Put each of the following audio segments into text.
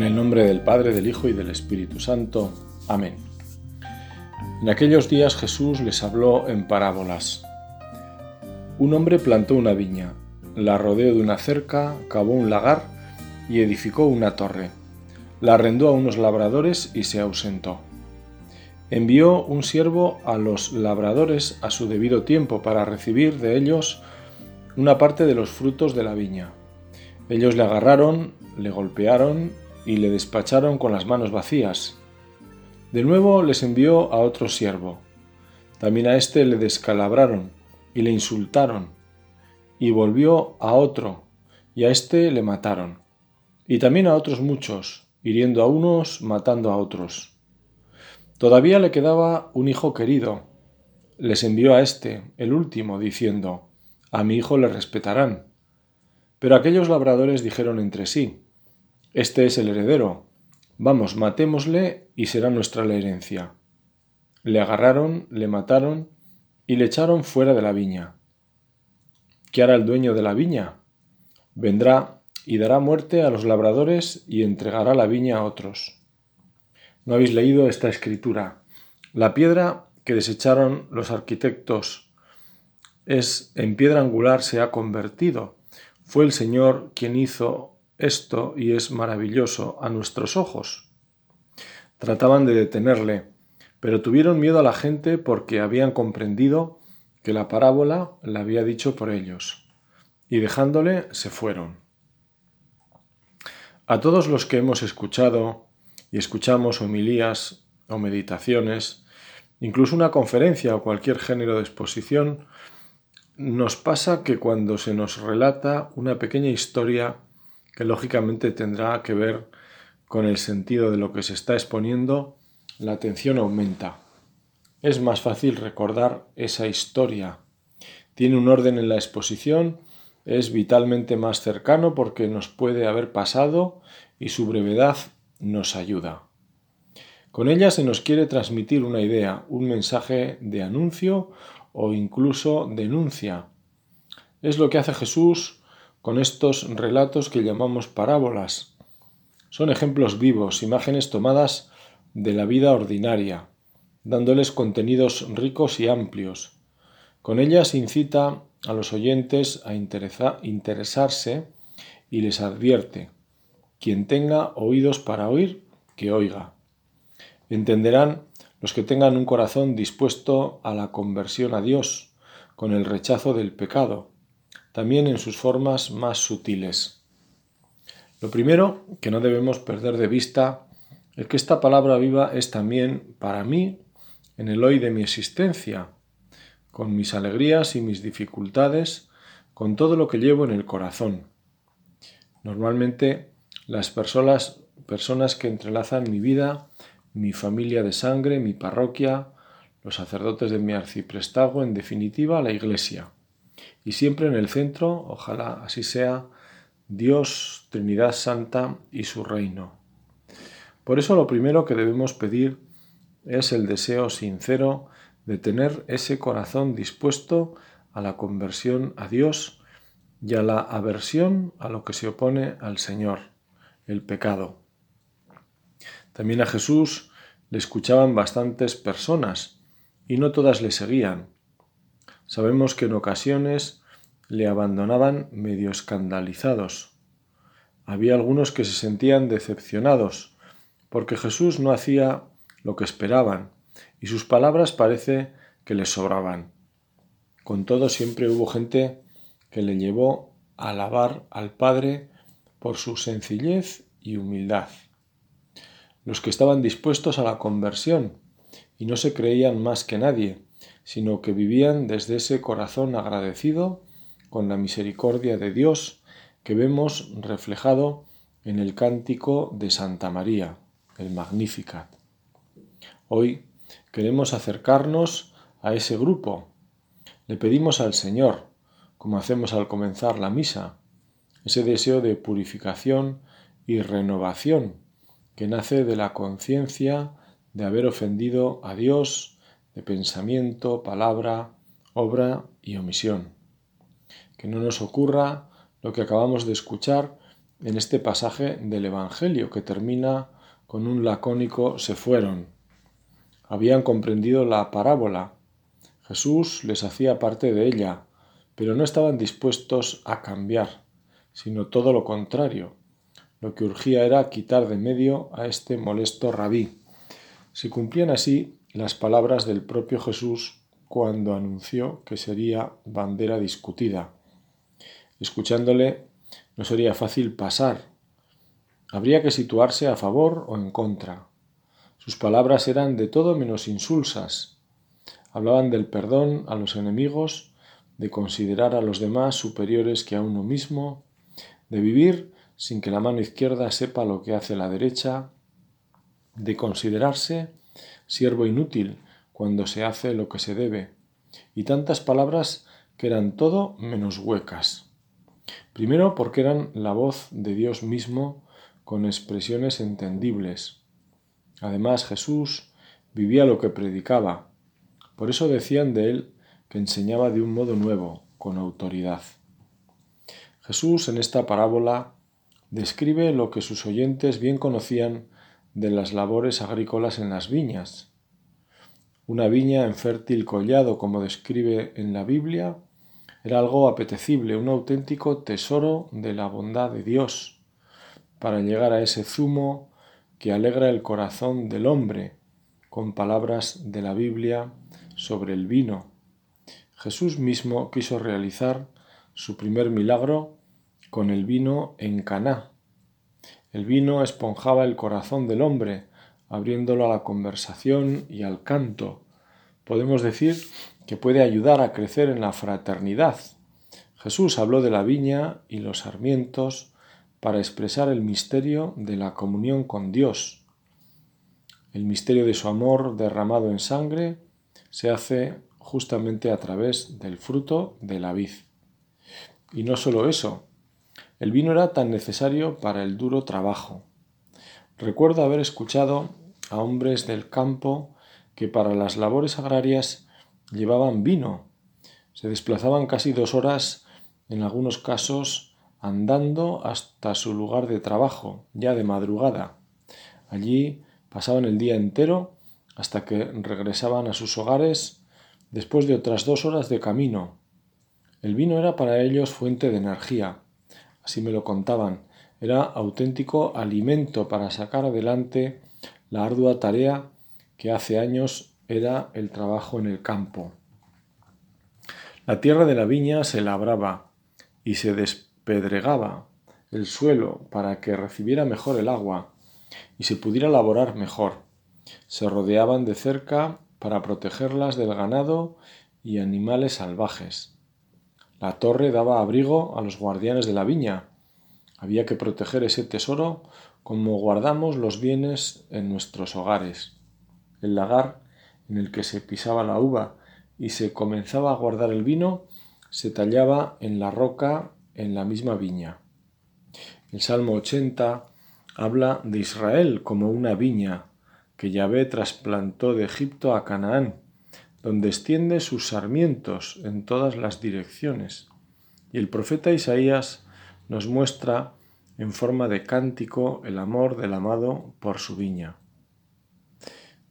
En el nombre del Padre, del Hijo y del Espíritu Santo. Amén. En aquellos días Jesús les habló en parábolas. Un hombre plantó una viña, la rodeó de una cerca, cavó un lagar y edificó una torre. La arrendó a unos labradores y se ausentó. Envió un siervo a los labradores a su debido tiempo para recibir de ellos una parte de los frutos de la viña. Ellos le agarraron, le golpearon y le despacharon con las manos vacías. De nuevo les envió a otro siervo. También a éste le descalabraron y le insultaron. Y volvió a otro, y a éste le mataron. Y también a otros muchos, hiriendo a unos, matando a otros. Todavía le quedaba un hijo querido. Les envió a éste, el último, diciendo, A mi hijo le respetarán. Pero aquellos labradores dijeron entre sí, este es el heredero. Vamos, matémosle y será nuestra la herencia. Le agarraron, le mataron y le echaron fuera de la viña. ¿Qué hará el dueño de la viña? Vendrá y dará muerte a los labradores y entregará la viña a otros. ¿No habéis leído esta escritura? La piedra que desecharon los arquitectos es en piedra angular se ha convertido. Fue el Señor quien hizo esto y es maravilloso a nuestros ojos. Trataban de detenerle, pero tuvieron miedo a la gente porque habían comprendido que la parábola la había dicho por ellos, y dejándole se fueron. A todos los que hemos escuchado y escuchamos homilías o meditaciones, incluso una conferencia o cualquier género de exposición, nos pasa que cuando se nos relata una pequeña historia que lógicamente tendrá que ver con el sentido de lo que se está exponiendo, la atención aumenta. Es más fácil recordar esa historia. Tiene un orden en la exposición, es vitalmente más cercano porque nos puede haber pasado y su brevedad nos ayuda. Con ella se nos quiere transmitir una idea, un mensaje de anuncio o incluso denuncia. Es lo que hace Jesús con estos relatos que llamamos parábolas. Son ejemplos vivos, imágenes tomadas de la vida ordinaria, dándoles contenidos ricos y amplios. Con ellas incita a los oyentes a interesarse y les advierte, quien tenga oídos para oír, que oiga. Entenderán los que tengan un corazón dispuesto a la conversión a Dios, con el rechazo del pecado, también en sus formas más sutiles. Lo primero que no debemos perder de vista es que esta palabra viva es también para mí en el hoy de mi existencia, con mis alegrías y mis dificultades, con todo lo que llevo en el corazón. Normalmente las personas, personas que entrelazan mi vida, mi familia de sangre, mi parroquia, los sacerdotes de mi arciprestago, en definitiva la Iglesia y siempre en el centro, ojalá así sea, Dios, Trinidad Santa y su reino. Por eso lo primero que debemos pedir es el deseo sincero de tener ese corazón dispuesto a la conversión a Dios y a la aversión a lo que se opone al Señor, el pecado. También a Jesús le escuchaban bastantes personas y no todas le seguían. Sabemos que en ocasiones le abandonaban medio escandalizados. Había algunos que se sentían decepcionados, porque Jesús no hacía lo que esperaban, y sus palabras parece que les sobraban. Con todo siempre hubo gente que le llevó a alabar al Padre por su sencillez y humildad. Los que estaban dispuestos a la conversión y no se creían más que nadie, sino que vivían desde ese corazón agradecido con la misericordia de Dios que vemos reflejado en el cántico de Santa María, el Magnificat. Hoy queremos acercarnos a ese grupo. Le pedimos al Señor, como hacemos al comenzar la misa, ese deseo de purificación y renovación que nace de la conciencia de haber ofendido a Dios de pensamiento, palabra, obra y omisión. Que no nos ocurra lo que acabamos de escuchar en este pasaje del Evangelio que termina con un lacónico se fueron. Habían comprendido la parábola. Jesús les hacía parte de ella, pero no estaban dispuestos a cambiar, sino todo lo contrario. Lo que urgía era quitar de medio a este molesto rabí. Se cumplían así las palabras del propio Jesús cuando anunció que sería bandera discutida. Escuchándole no sería fácil pasar. Habría que situarse a favor o en contra. Sus palabras eran de todo menos insulsas. Hablaban del perdón a los enemigos, de considerar a los demás superiores que a uno mismo, de vivir sin que la mano izquierda sepa lo que hace la derecha, de considerarse siervo inútil cuando se hace lo que se debe, y tantas palabras que eran todo menos huecas. Primero porque eran la voz de Dios mismo con expresiones entendibles. Además Jesús vivía lo que predicaba. Por eso decían de él que enseñaba de un modo nuevo, con autoridad. Jesús en esta parábola describe lo que sus oyentes bien conocían de las labores agrícolas en las viñas. Una viña en fértil collado, como describe en la Biblia, era algo apetecible, un auténtico tesoro de la bondad de Dios, para llegar a ese zumo que alegra el corazón del hombre, con palabras de la Biblia sobre el vino. Jesús mismo quiso realizar su primer milagro con el vino en Caná. El vino esponjaba el corazón del hombre, abriéndolo a la conversación y al canto. Podemos decir que puede ayudar a crecer en la fraternidad. Jesús habló de la viña y los sarmientos para expresar el misterio de la comunión con Dios. El misterio de su amor derramado en sangre se hace justamente a través del fruto de la vid. Y no solo eso, el vino era tan necesario para el duro trabajo. Recuerdo haber escuchado a hombres del campo que para las labores agrarias llevaban vino. Se desplazaban casi dos horas, en algunos casos, andando hasta su lugar de trabajo, ya de madrugada. Allí pasaban el día entero hasta que regresaban a sus hogares después de otras dos horas de camino. El vino era para ellos fuente de energía, así me lo contaban, era auténtico alimento para sacar adelante la ardua tarea que hace años era el trabajo en el campo. La tierra de la viña se labraba y se despedregaba el suelo para que recibiera mejor el agua y se pudiera laborar mejor. Se rodeaban de cerca para protegerlas del ganado y animales salvajes. La torre daba abrigo a los guardianes de la viña. Había que proteger ese tesoro como guardamos los bienes en nuestros hogares. El lagar en el que se pisaba la uva y se comenzaba a guardar el vino, se tallaba en la roca en la misma viña. El Salmo 80 habla de Israel como una viña que Yahvé trasplantó de Egipto a Canaán, donde extiende sus sarmientos en todas las direcciones. Y el profeta Isaías nos muestra en forma de cántico el amor del amado por su viña.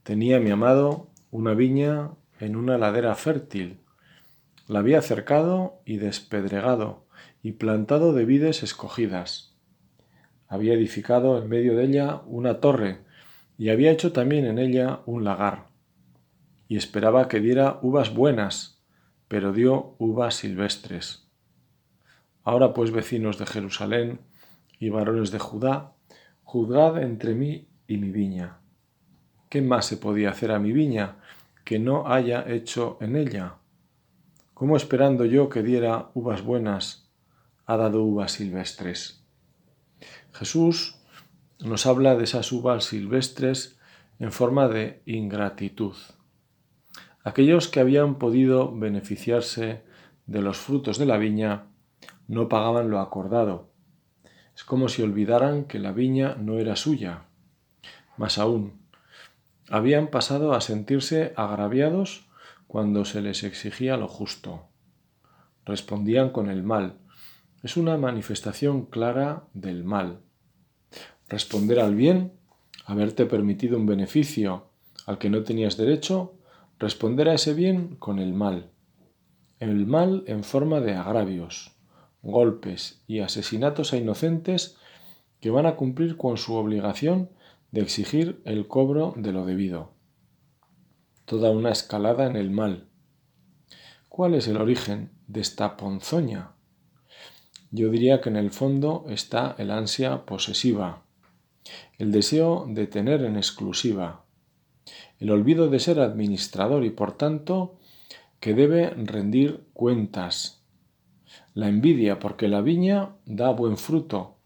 Tenía mi amado una viña en una ladera fértil. La había cercado y despedregado y plantado de vides escogidas. Había edificado en medio de ella una torre y había hecho también en ella un lagar. Y esperaba que diera uvas buenas, pero dio uvas silvestres. Ahora pues, vecinos de Jerusalén y varones de Judá, juzgad entre mí y mi viña. ¿Qué más se podía hacer a mi viña que no haya hecho en ella? ¿Cómo esperando yo que diera uvas buenas, ha dado uvas silvestres? Jesús nos habla de esas uvas silvestres en forma de ingratitud. Aquellos que habían podido beneficiarse de los frutos de la viña no pagaban lo acordado. Es como si olvidaran que la viña no era suya. Más aún, habían pasado a sentirse agraviados cuando se les exigía lo justo. Respondían con el mal, es una manifestación clara del mal. Responder al bien, haberte permitido un beneficio al que no tenías derecho, responder a ese bien con el mal. El mal en forma de agravios, golpes y asesinatos a inocentes que van a cumplir con su obligación de exigir el cobro de lo debido. Toda una escalada en el mal. ¿Cuál es el origen de esta ponzoña? Yo diría que en el fondo está el ansia posesiva, el deseo de tener en exclusiva, el olvido de ser administrador y por tanto que debe rendir cuentas, la envidia porque la viña da buen fruto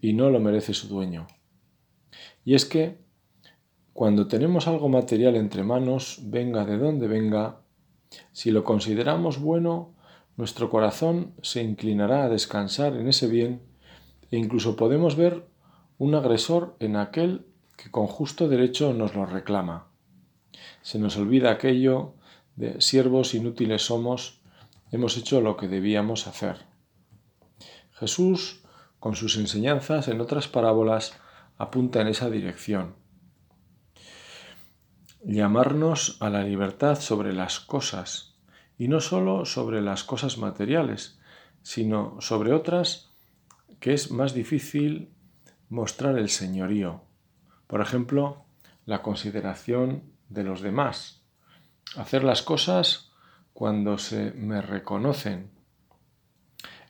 y no lo merece su dueño. Y es que cuando tenemos algo material entre manos, venga de donde venga, si lo consideramos bueno, nuestro corazón se inclinará a descansar en ese bien e incluso podemos ver un agresor en aquel que con justo derecho nos lo reclama. Se nos olvida aquello de siervos inútiles somos, hemos hecho lo que debíamos hacer. Jesús, con sus enseñanzas en otras parábolas, apunta en esa dirección. Llamarnos a la libertad sobre las cosas, y no sólo sobre las cosas materiales, sino sobre otras que es más difícil mostrar el señorío. Por ejemplo, la consideración de los demás. Hacer las cosas cuando se me reconocen.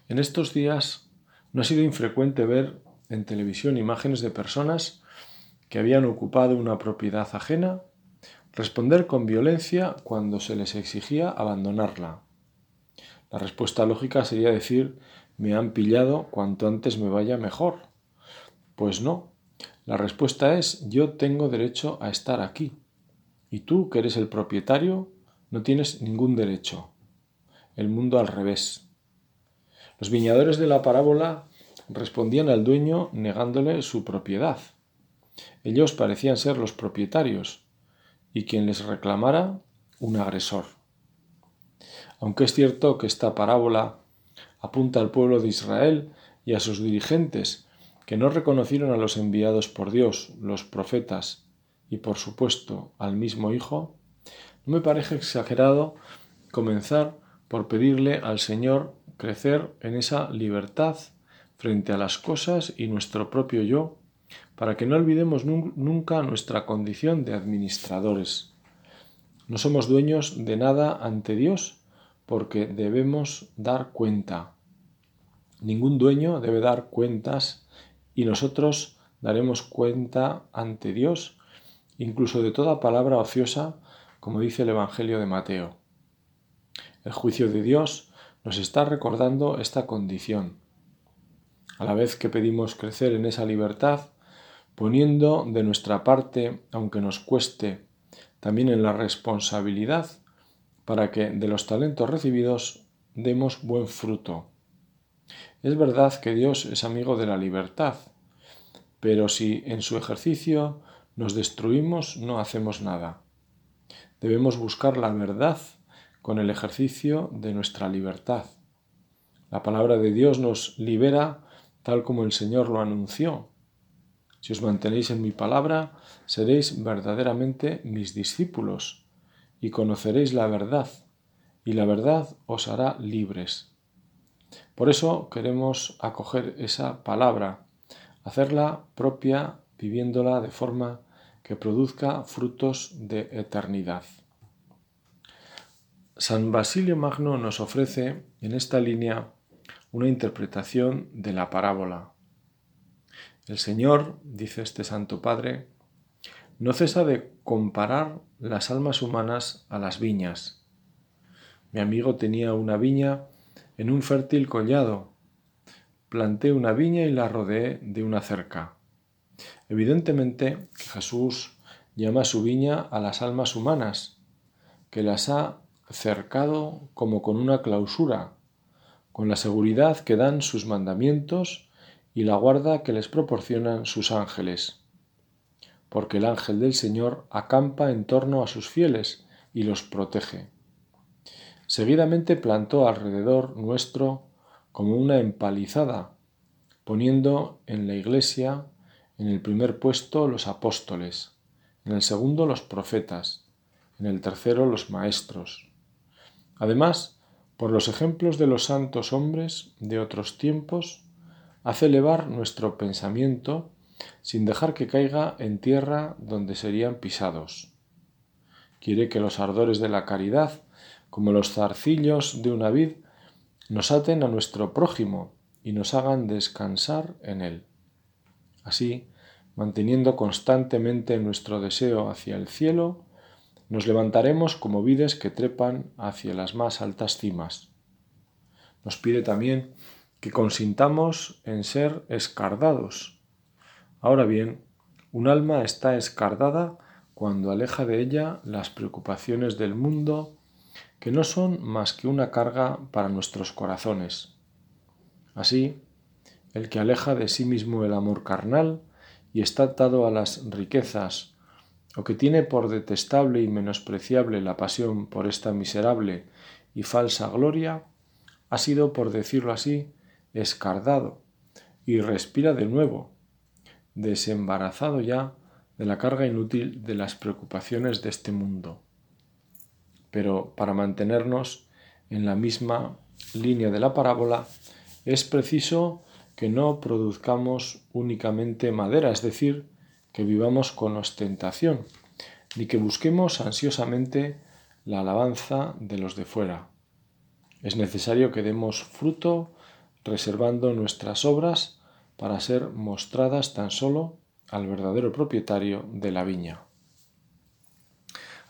En estos días no ha sido infrecuente ver en televisión imágenes de personas que habían ocupado una propiedad ajena Responder con violencia cuando se les exigía abandonarla. La respuesta lógica sería decir me han pillado cuanto antes me vaya mejor. Pues no. La respuesta es yo tengo derecho a estar aquí. Y tú, que eres el propietario, no tienes ningún derecho. El mundo al revés. Los viñadores de la parábola respondían al dueño negándole su propiedad. Ellos parecían ser los propietarios, y quien les reclamara un agresor. Aunque es cierto que esta parábola apunta al pueblo de Israel y a sus dirigentes, que no reconocieron a los enviados por Dios, los profetas, y por supuesto al mismo Hijo, no me parece exagerado comenzar por pedirle al Señor crecer en esa libertad frente a las cosas y nuestro propio yo para que no olvidemos nunca nuestra condición de administradores. No somos dueños de nada ante Dios porque debemos dar cuenta. Ningún dueño debe dar cuentas y nosotros daremos cuenta ante Dios incluso de toda palabra ociosa, como dice el Evangelio de Mateo. El juicio de Dios nos está recordando esta condición. A la vez que pedimos crecer en esa libertad, poniendo de nuestra parte, aunque nos cueste, también en la responsabilidad para que de los talentos recibidos demos buen fruto. Es verdad que Dios es amigo de la libertad, pero si en su ejercicio nos destruimos no hacemos nada. Debemos buscar la verdad con el ejercicio de nuestra libertad. La palabra de Dios nos libera tal como el Señor lo anunció si os mantenéis en mi palabra, seréis verdaderamente mis discípulos y conoceréis la verdad, y la verdad os hará libres. Por eso queremos acoger esa palabra, hacerla propia, viviéndola de forma que produzca frutos de eternidad. San Basilio Magno nos ofrece en esta línea una interpretación de la parábola. El Señor, dice este Santo Padre, no cesa de comparar las almas humanas a las viñas. Mi amigo tenía una viña en un fértil collado. Planté una viña y la rodeé de una cerca. Evidentemente Jesús llama a su viña a las almas humanas, que las ha cercado como con una clausura, con la seguridad que dan sus mandamientos y la guarda que les proporcionan sus ángeles. Porque el ángel del Señor acampa en torno a sus fieles y los protege. Seguidamente plantó alrededor nuestro como una empalizada, poniendo en la Iglesia en el primer puesto los apóstoles, en el segundo los profetas, en el tercero los maestros. Además, por los ejemplos de los santos hombres de otros tiempos, hace elevar nuestro pensamiento sin dejar que caiga en tierra donde serían pisados. Quiere que los ardores de la caridad, como los zarcillos de una vid, nos aten a nuestro prójimo y nos hagan descansar en él. Así, manteniendo constantemente nuestro deseo hacia el cielo, nos levantaremos como vides que trepan hacia las más altas cimas. Nos pide también que consintamos en ser escardados. Ahora bien, un alma está escardada cuando aleja de ella las preocupaciones del mundo, que no son más que una carga para nuestros corazones. Así, el que aleja de sí mismo el amor carnal, y está atado a las riquezas, o que tiene por detestable y menospreciable la pasión por esta miserable y falsa gloria, ha sido, por decirlo así, escardado, y respira de nuevo, desembarazado ya de la carga inútil de las preocupaciones de este mundo. Pero para mantenernos en la misma línea de la parábola, es preciso que no produzcamos únicamente madera, es decir, que vivamos con ostentación, ni que busquemos ansiosamente la alabanza de los de fuera. Es necesario que demos fruto reservando nuestras obras para ser mostradas tan solo al verdadero propietario de la viña.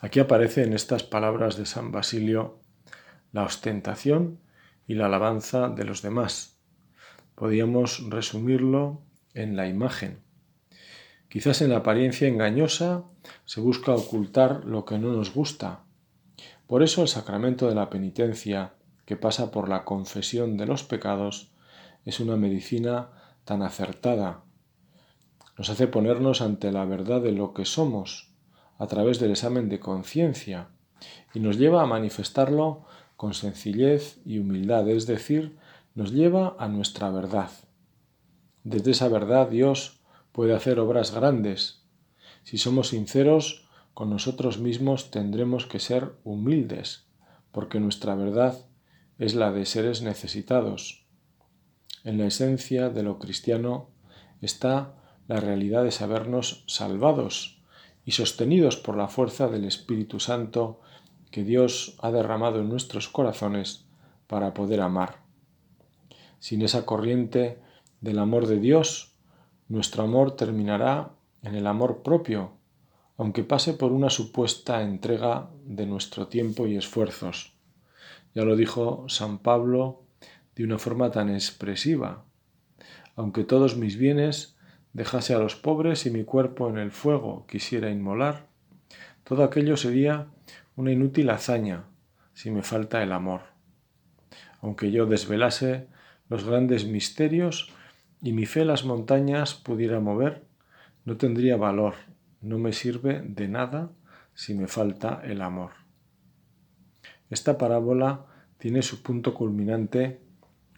Aquí aparece en estas palabras de San Basilio la ostentación y la alabanza de los demás, podíamos resumirlo en la imagen. Quizás en la apariencia engañosa se busca ocultar lo que no nos gusta. Por eso el sacramento de la penitencia, que pasa por la confesión de los pecados, es una medicina tan acertada. Nos hace ponernos ante la verdad de lo que somos a través del examen de conciencia y nos lleva a manifestarlo con sencillez y humildad, es decir, nos lleva a nuestra verdad. Desde esa verdad Dios puede hacer obras grandes. Si somos sinceros con nosotros mismos tendremos que ser humildes, porque nuestra verdad es la de seres necesitados. En la esencia de lo cristiano está la realidad de sabernos salvados y sostenidos por la fuerza del Espíritu Santo que Dios ha derramado en nuestros corazones para poder amar. Sin esa corriente del amor de Dios, nuestro amor terminará en el amor propio, aunque pase por una supuesta entrega de nuestro tiempo y esfuerzos. Ya lo dijo San Pablo de una forma tan expresiva. Aunque todos mis bienes dejase a los pobres y mi cuerpo en el fuego quisiera inmolar, todo aquello sería una inútil hazaña si me falta el amor. Aunque yo desvelase los grandes misterios y mi fe las montañas pudiera mover, no tendría valor, no me sirve de nada si me falta el amor. Esta parábola tiene su punto culminante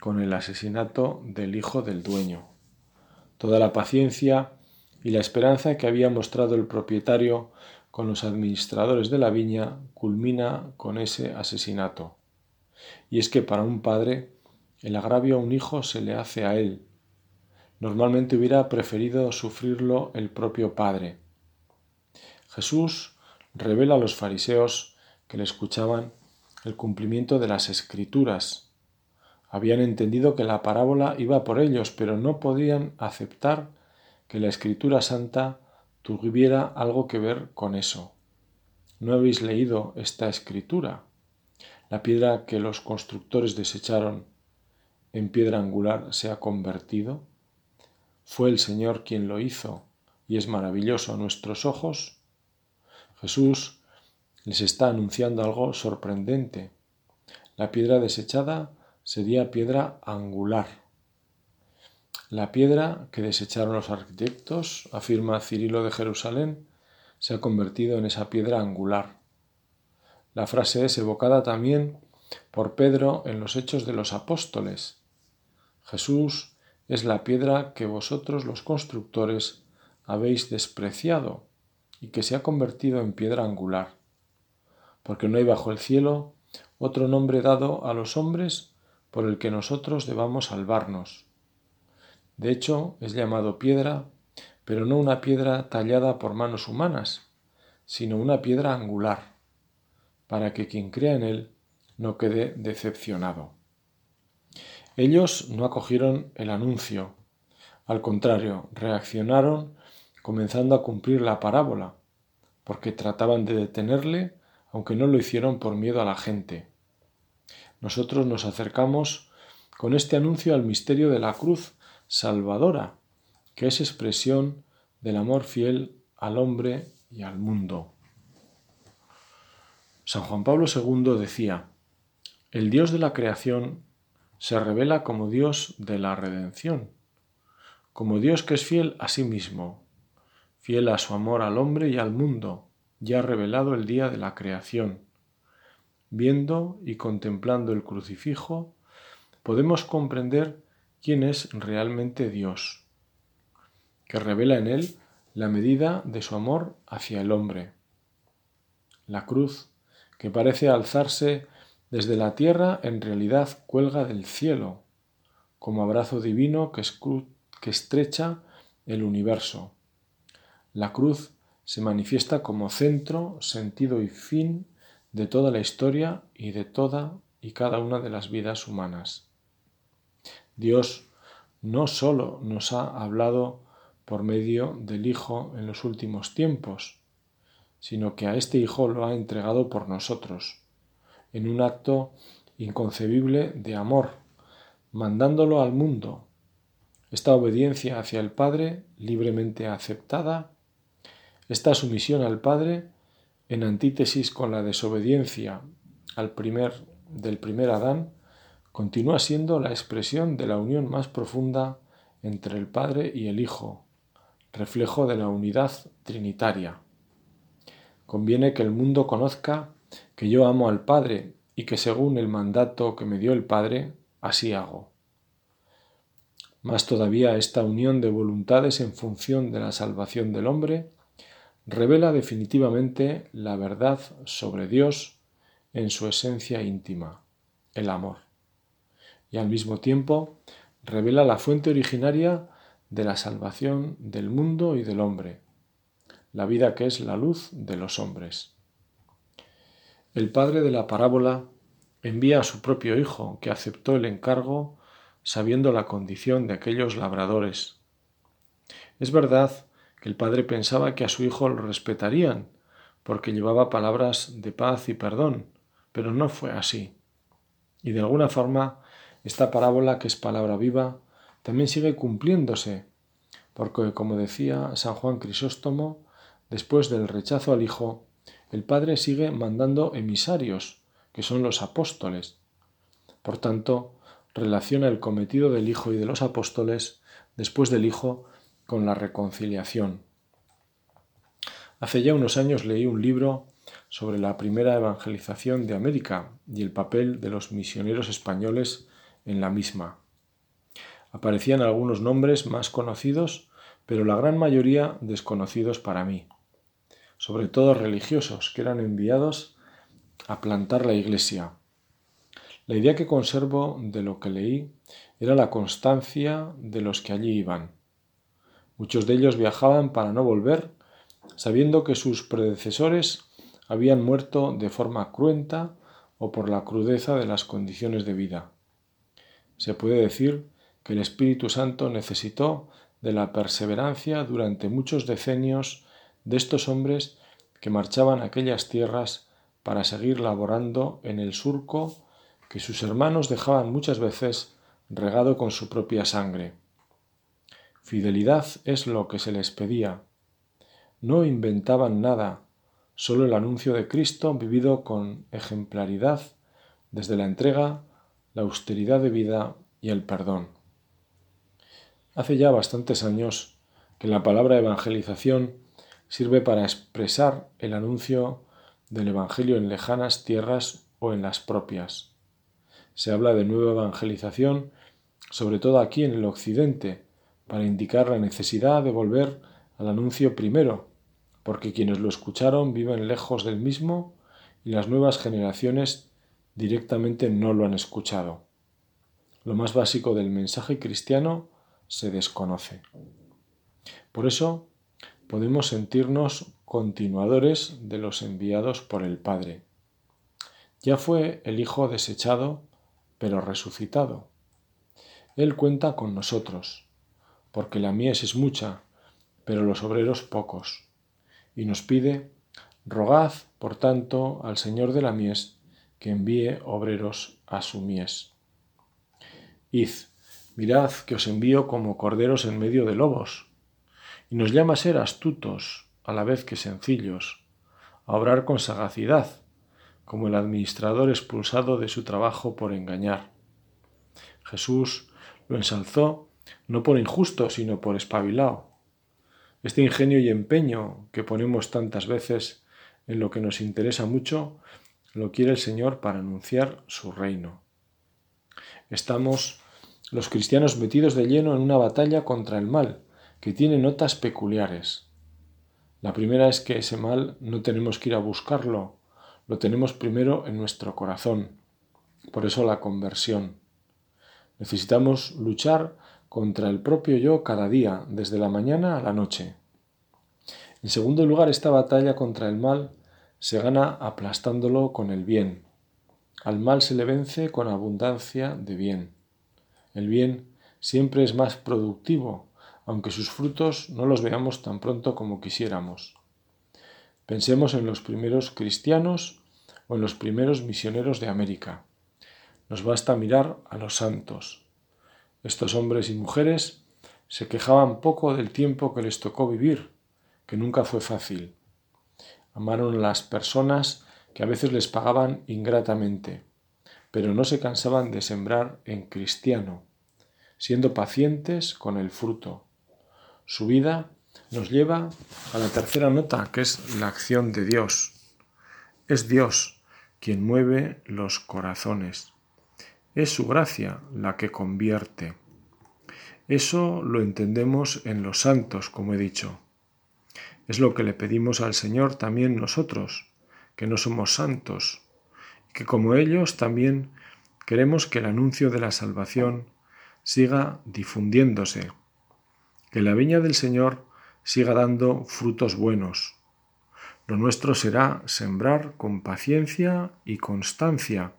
con el asesinato del hijo del dueño. Toda la paciencia y la esperanza que había mostrado el propietario con los administradores de la viña culmina con ese asesinato. Y es que para un padre el agravio a un hijo se le hace a él. Normalmente hubiera preferido sufrirlo el propio padre. Jesús revela a los fariseos que le escuchaban el cumplimiento de las escrituras. Habían entendido que la parábola iba por ellos, pero no podían aceptar que la escritura santa tuviera algo que ver con eso. ¿No habéis leído esta escritura? La piedra que los constructores desecharon en piedra angular se ha convertido? ¿Fue el Señor quien lo hizo y es maravilloso a nuestros ojos? Jesús les está anunciando algo sorprendente. La piedra desechada sería piedra angular. La piedra que desecharon los arquitectos, afirma Cirilo de Jerusalén, se ha convertido en esa piedra angular. La frase es evocada también por Pedro en los Hechos de los Apóstoles. Jesús es la piedra que vosotros los constructores habéis despreciado y que se ha convertido en piedra angular, porque no hay bajo el cielo otro nombre dado a los hombres por el que nosotros debamos salvarnos. De hecho, es llamado piedra, pero no una piedra tallada por manos humanas, sino una piedra angular, para que quien crea en él no quede decepcionado. Ellos no acogieron el anuncio, al contrario, reaccionaron comenzando a cumplir la parábola, porque trataban de detenerle, aunque no lo hicieron por miedo a la gente. Nosotros nos acercamos con este anuncio al misterio de la cruz salvadora, que es expresión del amor fiel al hombre y al mundo. San Juan Pablo II decía, el Dios de la creación se revela como Dios de la redención, como Dios que es fiel a sí mismo, fiel a su amor al hombre y al mundo, ya revelado el día de la creación. Viendo y contemplando el crucifijo, podemos comprender quién es realmente Dios, que revela en él la medida de su amor hacia el hombre. La cruz, que parece alzarse desde la tierra, en realidad cuelga del cielo, como abrazo divino que, estrecha el universo. La cruz se manifiesta como centro, sentido y fin de toda la historia y de toda y cada una de las vidas humanas. Dios no sólo nos ha hablado por medio del Hijo en los últimos tiempos, sino que a este Hijo lo ha entregado por nosotros, en un acto inconcebible de amor, mandándolo al mundo. Esta obediencia hacia el Padre, libremente aceptada, esta sumisión al Padre, en antítesis con la desobediencia al primer, del primer Adán, continúa siendo la expresión de la unión más profunda entre el Padre y el Hijo, reflejo de la unidad trinitaria. Conviene que el mundo conozca que yo amo al Padre y que según el mandato que me dio el Padre, así hago. Más todavía esta unión de voluntades en función de la salvación del hombre revela definitivamente la verdad sobre Dios en su esencia íntima, el amor. Y al mismo tiempo revela la fuente originaria de la salvación del mundo y del hombre, la vida que es la luz de los hombres. El padre de la parábola envía a su propio hijo, que aceptó el encargo sabiendo la condición de aquellos labradores. Es verdad que el padre pensaba que a su hijo lo respetarían, porque llevaba palabras de paz y perdón, pero no fue así. Y de alguna forma, esta parábola, que es palabra viva, también sigue cumpliéndose, porque, como decía San Juan Crisóstomo, después del rechazo al hijo, el Padre sigue mandando emisarios, que son los apóstoles. Por tanto, relaciona el cometido del Hijo y de los apóstoles después del Hijo con la reconciliación. Hace ya unos años leí un libro sobre la primera evangelización de América y el papel de los misioneros españoles en la misma. Aparecían algunos nombres más conocidos, pero la gran mayoría desconocidos para mí, sobre todo religiosos que eran enviados a plantar la iglesia. La idea que conservo de lo que leí era la constancia de los que allí iban. Muchos de ellos viajaban para no volver, sabiendo que sus predecesores habían muerto de forma cruenta o por la crudeza de las condiciones de vida. Se puede decir que el Espíritu Santo necesitó de la perseverancia durante muchos decenios de estos hombres que marchaban a aquellas tierras para seguir laborando en el surco que sus hermanos dejaban muchas veces regado con su propia sangre. Fidelidad es lo que se les pedía. No inventaban nada, solo el anuncio de Cristo vivido con ejemplaridad desde la entrega, la austeridad de vida y el perdón. Hace ya bastantes años que la palabra evangelización sirve para expresar el anuncio del Evangelio en lejanas tierras o en las propias. Se habla de nueva evangelización sobre todo aquí en el Occidente, para indicar la necesidad de volver al anuncio primero, porque quienes lo escucharon viven lejos del mismo y las nuevas generaciones directamente no lo han escuchado. Lo más básico del mensaje cristiano se desconoce. Por eso podemos sentirnos continuadores de los enviados por el Padre. Ya fue el Hijo desechado, pero resucitado. Él cuenta con nosotros, porque la mies es mucha, pero los obreros pocos, y nos pide, rogad, por tanto, al Señor de la mies, que envíe obreros a su mies. Id, mirad que os envío como corderos en medio de lobos, y nos llama a ser astutos, a la vez que sencillos, a obrar con sagacidad, como el administrador expulsado de su trabajo por engañar. Jesús lo ensalzó no por injusto, sino por espabilado. Este ingenio y empeño que ponemos tantas veces en lo que nos interesa mucho, lo quiere el Señor para anunciar su reino. Estamos los cristianos metidos de lleno en una batalla contra el mal, que tiene notas peculiares. La primera es que ese mal no tenemos que ir a buscarlo, lo tenemos primero en nuestro corazón. Por eso la conversión. Necesitamos luchar contra el propio yo cada día, desde la mañana a la noche. En segundo lugar, esta batalla contra el mal se gana aplastándolo con el bien. Al mal se le vence con abundancia de bien. El bien siempre es más productivo, aunque sus frutos no los veamos tan pronto como quisiéramos. Pensemos en los primeros cristianos o en los primeros misioneros de América. Nos basta mirar a los santos. Estos hombres y mujeres se quejaban poco del tiempo que les tocó vivir, que nunca fue fácil. Amaron las personas que a veces les pagaban ingratamente, pero no se cansaban de sembrar en cristiano, siendo pacientes con el fruto. Su vida nos lleva a la tercera nota, que es la acción de Dios. Es Dios quien mueve los corazones. Es su gracia la que convierte. Eso lo entendemos en los santos, como he dicho. Es lo que le pedimos al Señor también nosotros, que no somos santos, que como ellos también queremos que el anuncio de la salvación siga difundiéndose que la viña del Señor siga dando frutos buenos. Lo nuestro será sembrar con paciencia y constancia,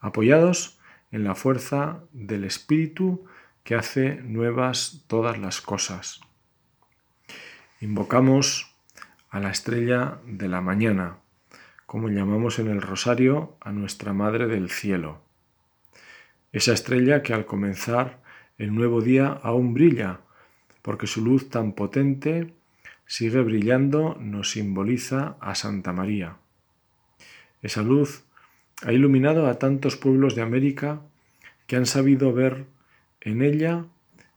apoyados en la fuerza del Espíritu que hace nuevas todas las cosas. Invocamos a la estrella de la mañana, como llamamos en el rosario a nuestra Madre del Cielo. Esa estrella que al comenzar el nuevo día aún brilla porque su luz tan potente sigue brillando, nos simboliza a Santa María. Esa luz ha iluminado a tantos pueblos de América que han sabido ver en ella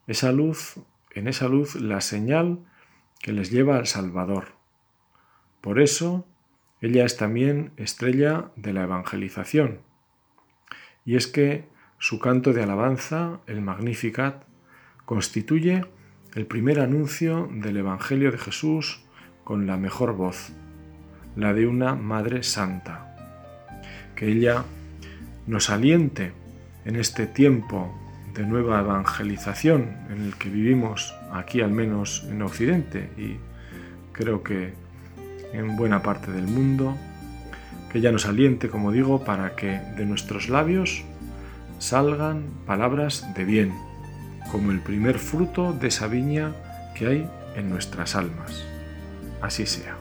esa luz, en esa luz la señal que les lleva al Salvador. Por eso, ella es también estrella de la evangelización. Y es que su canto de alabanza, el Magnificat, constituye el primer anuncio del Evangelio de Jesús con la mejor voz, la de una Madre Santa. Que ella nos aliente en este tiempo de nueva evangelización en el que vivimos aquí al menos en Occidente y creo que en buena parte del mundo, que ella nos aliente, como digo, para que de nuestros labios salgan palabras de bien como el primer fruto de esa viña que hay en nuestras almas. Así sea.